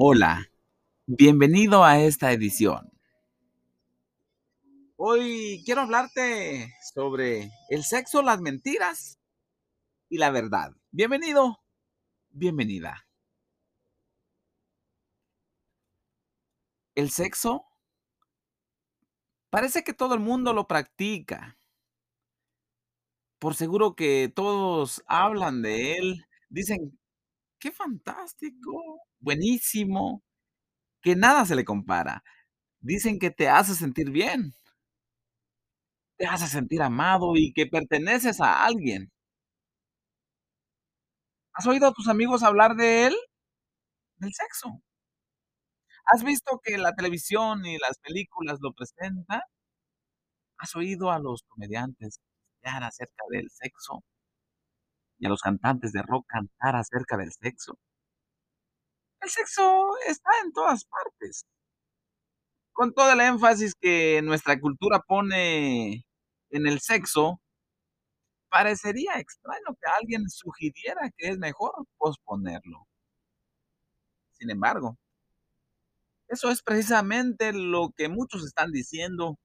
Hola, bienvenido a esta edición. Hoy quiero hablarte sobre el sexo, las mentiras y la verdad. Bienvenido, bienvenida. El sexo parece que todo el mundo lo practica. Por seguro que todos hablan de él, dicen, qué fantástico, buenísimo, que nada se le compara. Dicen que te hace sentir bien. Te hace sentir amado y que perteneces a alguien. ¿Has oído a tus amigos hablar de él? Del sexo. ¿Has visto que la televisión y las películas lo presentan? ¿Has oído a los comediantes hablar acerca del sexo? ¿Y a los cantantes de rock cantar acerca del sexo? El sexo está en todas partes. Con todo el énfasis que nuestra cultura pone en el sexo parecería extraño que alguien sugiriera que es mejor posponerlo. Sin embargo eso es precisamente lo que muchos están diciendo.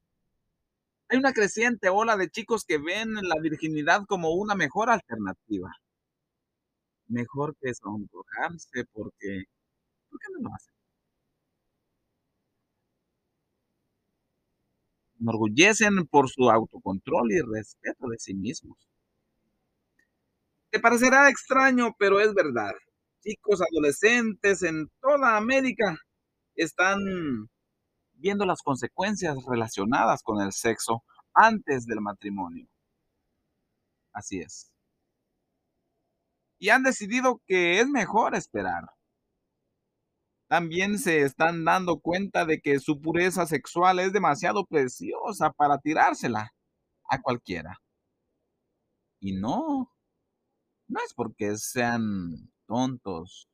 Hay una creciente ola de chicos que ven la virginidad como una mejor alternativa. Mejor que sonrojarse porque ¿por qué no lo hacen? Enorgullecen por su autocontrol y respeto de sí mismos. Te parecerá extraño, pero es verdad. Chicos adolescentes en toda América están viendo las consecuencias relacionadas con el sexo antes del matrimonio. Así es. Y han decidido que es mejor esperar. También se están dando cuenta de que su pureza sexual es demasiado preciosa para tirársela a cualquiera. Y no, no es porque sean tontos.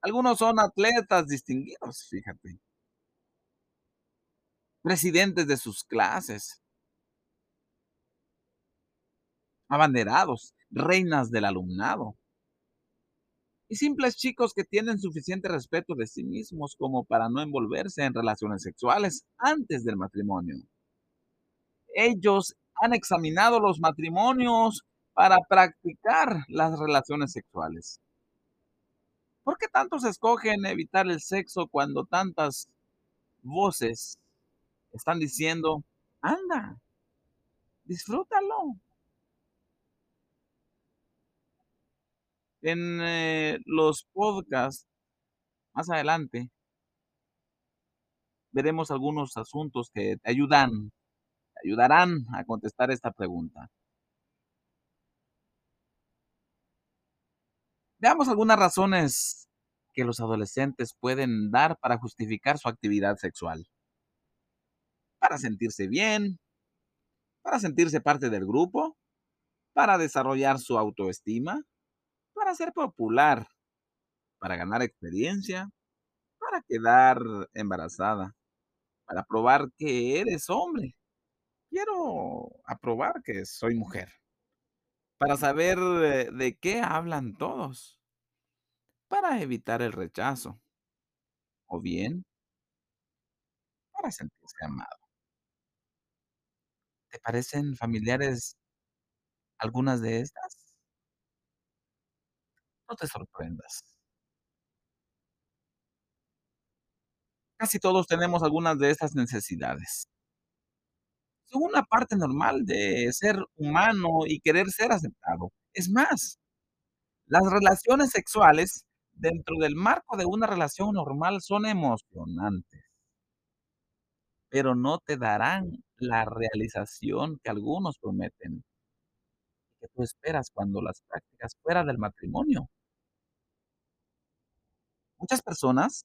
Algunos son atletas distinguidos, fíjate. Presidentes de sus clases. Abanderados, reinas del alumnado. Y simples chicos que tienen suficiente respeto de sí mismos como para no envolverse en relaciones sexuales antes del matrimonio. Ellos han examinado los matrimonios para practicar las relaciones sexuales. ¿Por qué tantos escogen evitar el sexo cuando tantas voces están diciendo: "Anda, disfrútalo"? En, eh, los podcasts más adelante veremos algunos asuntos que te ayudan te ayudarán a contestar esta pregunta. Veamos algunas razones que los adolescentes pueden dar para justificar su actividad sexual. Para sentirse bien. Para sentirse parte del grupo. Para desarrollar su autoestima. Para ser popular. Para ganar experiencia. Para quedar embarazada. Para probar que eres hombre. Quiero aprobar que soy mujer. Para saber de qué hablan todos. Para evitar el rechazo. O bien para sentirse amado. ¿Te parecen familiares algunas de estas? No te sorprendas. Casi todos tenemos algunas de estas necesidades. Son una parte normal de ser humano y querer ser aceptado. Es más, las relaciones sexuales dentro del marco de una relación normal son emocionantes. Pero no te darán la realización que algunos prometen que tú esperas cuando las practicas fuera del matrimonio. Muchas personas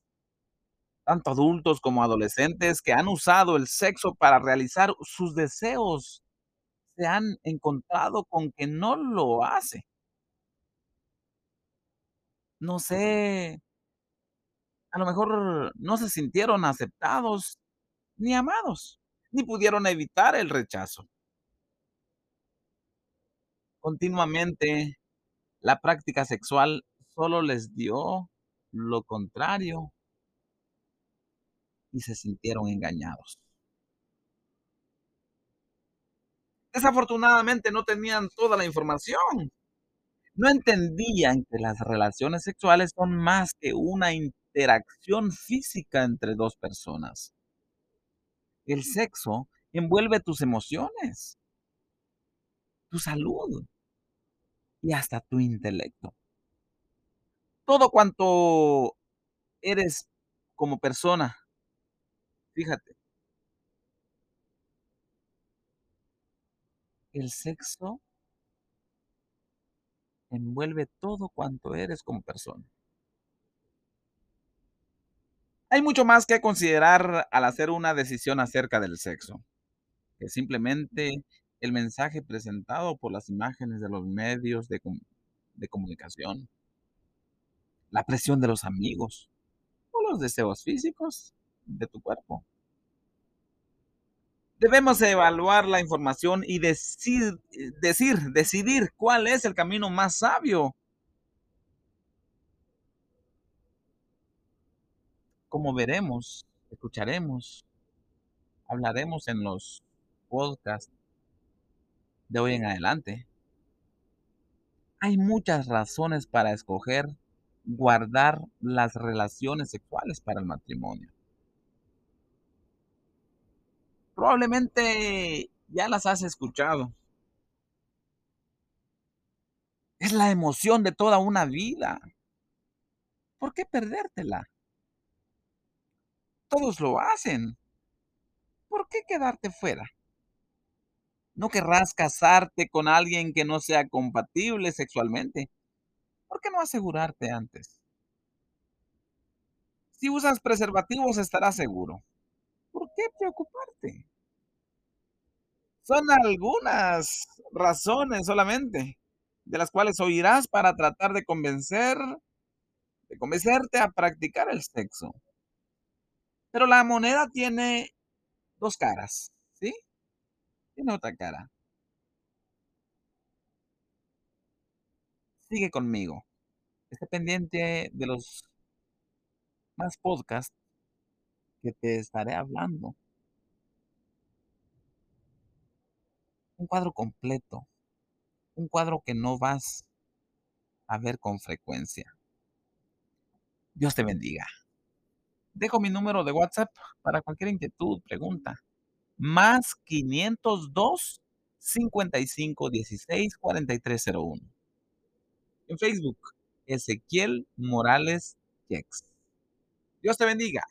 tanto adultos como adolescentes que han usado el sexo para realizar sus deseos, se han encontrado con que no lo hace. No sé a lo mejor no se sintieron aceptados, ni amados, ni pudieron evitar el rechazo. Continuamente, la práctica sexual solo les dio lo contrario y se sintieron engañados. Desafortunadamente no tenían toda la información. No entendían que las relaciones sexuales son más que una interacción física entre dos personas. El sexo envuelve tus emociones, tu salud y hasta tu intelecto. Todo cuanto eres como persona. Fíjate. El sexo envuelve todo cuanto eres como persona. Hay mucho más que considerar al hacer una decisión acerca del sexo, que simplemente el mensaje presentado por las imágenes de los medios de, comunicación, la presión de los amigos o los deseos físicos de tu cuerpo. Debemos evaluar la información y decir, decir, decidir cuál es el camino más sabio. Como veremos, escucharemos, hablaremos en los podcasts de hoy en adelante. Hay muchas razones para escoger guardar las relaciones sexuales para el matrimonio. Probablemente ya las has escuchado. Es la emoción de toda una vida. ¿Por qué perdértela? Todos lo hacen. ¿Por qué quedarte fuera? No querrás casarte con alguien que no sea compatible sexualmente. ¿Por qué no asegurarte antes? Si usas preservativos estarás seguro. ¿Por qué preocuparte? Son algunas razones solamente, de las cuales oirás para tratar de convencer de convencerte a practicar el sexo. Pero la moneda tiene dos caras, ¿sí? Tiene otra cara. Sigue conmigo. Esté pendiente de los más podcasts que te estaré hablando. Un cuadro completo, un cuadro que no vas a ver con frecuencia. Dios te bendiga. Dejo mi número de WhatsApp para cualquier inquietud, pregunta. Más 502 55 16 4301. En Facebook, Ezequiel Morales Jex. Dios te bendiga.